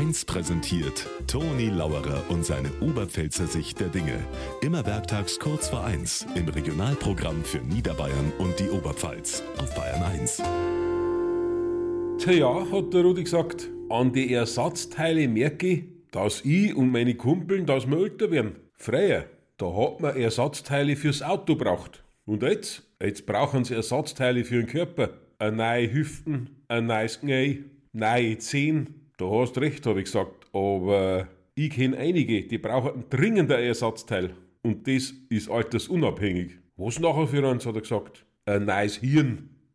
1 präsentiert Toni Lauerer und seine Oberpfälzer Sicht der Dinge. Immer werktags kurz vor 1 im Regionalprogramm für Niederbayern und die Oberpfalz auf Bayern 1. Tja, ja, hat der Rudi gesagt, an die Ersatzteile merke ich, dass ich und meine Kumpeln, dass wir älter werden. Freier, da hat man Ersatzteile fürs Auto braucht. Und jetzt? Jetzt brauchen sie Ersatzteile für den Körper. Eine neue Hüften, ein neues Knie, neue Zehen, da hast recht, habe ich gesagt, aber ich kenne einige, die brauchen dringend ein Ersatzteil. Und das ist altersunabhängig. Was nachher für eins, hat er gesagt? Ein neues Hirn.